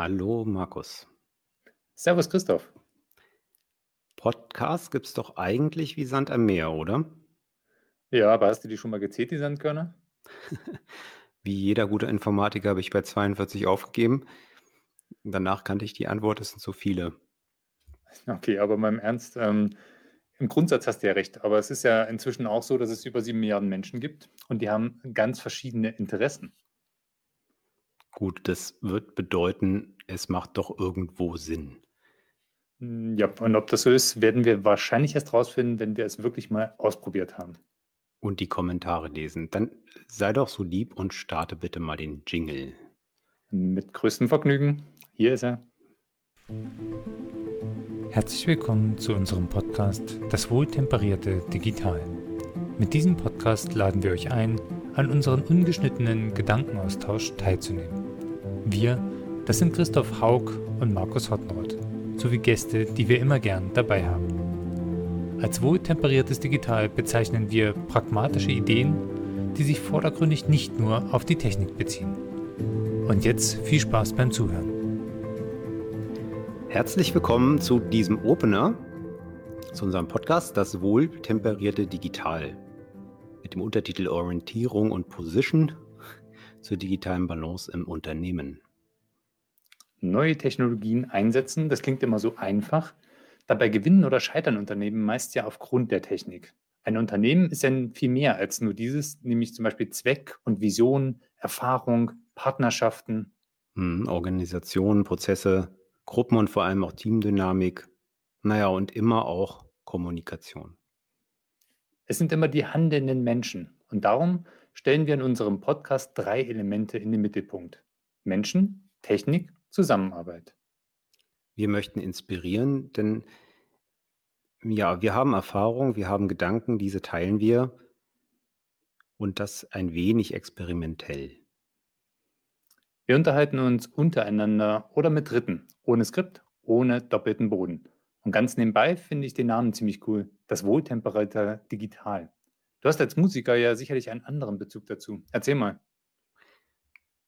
Hallo Markus. Servus Christoph. Podcasts gibt es doch eigentlich wie Sand am Meer, oder? Ja, aber hast du die schon mal gezählt, die Sandkörner? Wie jeder gute Informatiker habe ich bei 42 aufgegeben. Danach kannte ich die Antwort, es sind so viele. Okay, aber mal im Ernst, ähm, im Grundsatz hast du ja recht, aber es ist ja inzwischen auch so, dass es über sieben Milliarden Menschen gibt und die haben ganz verschiedene Interessen. Gut, das wird bedeuten, es macht doch irgendwo Sinn. Hm, Ja, und ob das so ist, werden wir wahrscheinlich erst rausfinden, wenn wir es wirklich mal ausprobiert haben. Und die Kommentare lesen. Dann sei doch so lieb und starte bitte mal den Jingle. Mit größtem Vergnügen. Hier ist er. Herzlich willkommen zu unserem Podcast Das Wohltemperierte Digital. Mit diesem Podcast laden wir euch ein, an unseren ungeschnittenen Gedankenaustausch teilzunehmen. Wir, das sind Christoph Haug und Markus Hottenrott, sowie Gäste, die wir immer gern dabei haben. Als wohltemperiertes Digital bezeichnen wir pragmatische Ideen, die sich vordergründig nicht nur auf die Technik beziehen. Und jetzt viel Spaß beim Zuhören. Herzlich willkommen zu diesem Opener, zu unserem Podcast Das Wohltemperierte Digital. Mit dem Untertitel Orientierung und Position zur digitalen Balance im Unternehmen. Neue Technologien einsetzen, das klingt immer so einfach. Dabei gewinnen oder scheitern Unternehmen meist ja aufgrund der Technik. Ein Unternehmen ist ja viel mehr als nur dieses, nämlich zum Beispiel Zweck und Vision, Erfahrung, Partnerschaften. Hm, Organisationen, Prozesse, Gruppen und vor allem auch Teamdynamik. Naja, und immer auch Kommunikation. Es sind immer die handelnden Menschen. Und darum stellen wir in unserem Podcast drei Elemente in den Mittelpunkt. Menschen, Technik, Zusammenarbeit. Wir möchten inspirieren, denn ja, wir haben Erfahrung, wir haben Gedanken, diese teilen wir und das ein wenig experimentell. Wir unterhalten uns untereinander oder mit Dritten, ohne Skript, ohne doppelten Boden. Und ganz nebenbei finde ich den Namen ziemlich cool. Das Wohltemperierte Digital. Du hast als Musiker ja sicherlich einen anderen Bezug dazu. Erzähl mal.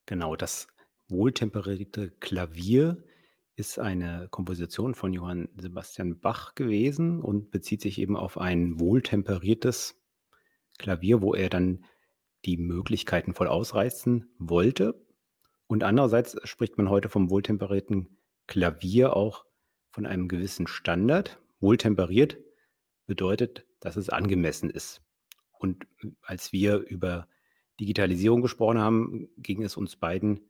Genau, das wohltemperierte Klavier ist eine Komposition von Johann Sebastian Bach gewesen und bezieht sich eben auf ein wohltemperiertes Klavier, wo er dann die Möglichkeiten voll ausreizen wollte. Und andererseits spricht man heute vom wohltemperierten Klavier auch von einem gewissen Standard. Wohltemperiert bedeutet, dass es angemessen ist. Und als wir über Digitalisierung gesprochen haben, ging es uns beiden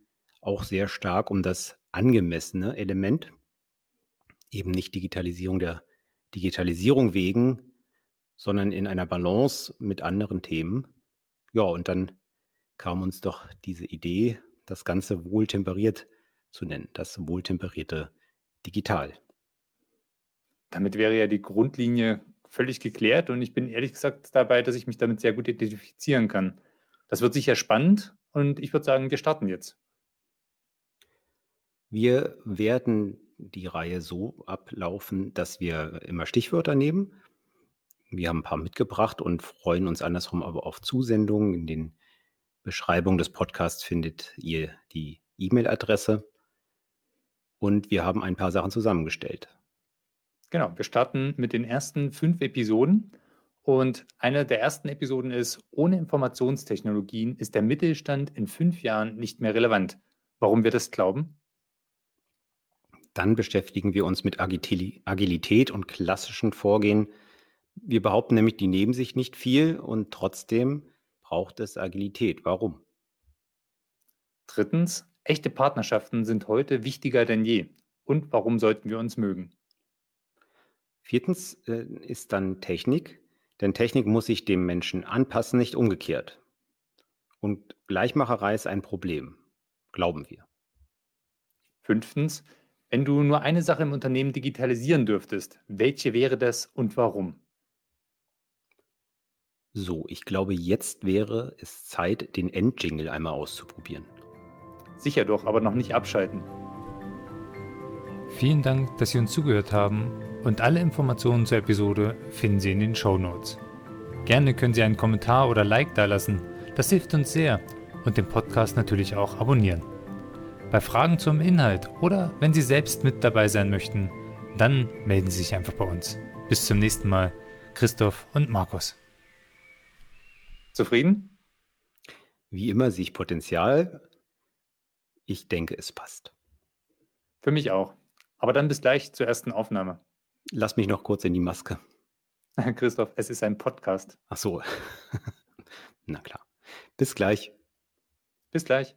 auch sehr stark um das angemessene Element, eben nicht Digitalisierung der Digitalisierung wegen, sondern in einer Balance mit anderen Themen. Ja, und dann kam uns doch diese Idee, das Ganze wohltemperiert zu nennen, das wohltemperierte Digital. Damit wäre ja die Grundlinie völlig geklärt und ich bin ehrlich gesagt dabei, dass ich mich damit sehr gut identifizieren kann. Das wird sicher spannend und ich würde sagen, wir starten jetzt. Wir werden die Reihe so ablaufen, dass wir immer Stichwörter nehmen. Wir haben ein paar mitgebracht und freuen uns andersrum aber auf Zusendungen. In den Beschreibungen des Podcasts findet ihr die E-Mail-Adresse. Und wir haben ein paar Sachen zusammengestellt. Genau, wir starten mit den ersten fünf Episoden. Und eine der ersten Episoden ist, ohne Informationstechnologien ist der Mittelstand in fünf Jahren nicht mehr relevant. Warum wir das glauben? Dann beschäftigen wir uns mit Agilität und klassischen Vorgehen. Wir behaupten nämlich, die nehmen sich nicht viel und trotzdem braucht es Agilität. Warum? Drittens, echte Partnerschaften sind heute wichtiger denn je. Und warum sollten wir uns mögen? Viertens äh, ist dann Technik, denn Technik muss sich dem Menschen anpassen, nicht umgekehrt. Und Gleichmacherei ist ein Problem, glauben wir. Fünftens, wenn du nur eine Sache im Unternehmen digitalisieren dürftest, welche wäre das und warum? So, ich glaube, jetzt wäre es Zeit, den Endjingle einmal auszuprobieren. Sicher doch, aber noch nicht abschalten. Vielen Dank, dass Sie uns zugehört haben und alle Informationen zur Episode finden Sie in den Show Notes. Gerne können Sie einen Kommentar oder Like dalassen, das hilft uns sehr und den Podcast natürlich auch abonnieren. Bei Fragen zum Inhalt oder wenn Sie selbst mit dabei sein möchten, dann melden Sie sich einfach bei uns. Bis zum nächsten Mal, Christoph und Markus. Zufrieden? Wie immer sehe ich Potenzial. Ich denke, es passt. Für mich auch. Aber dann bis gleich zur ersten Aufnahme. Lass mich noch kurz in die Maske. Christoph, es ist ein Podcast. Ach so. Na klar. Bis gleich. Bis gleich.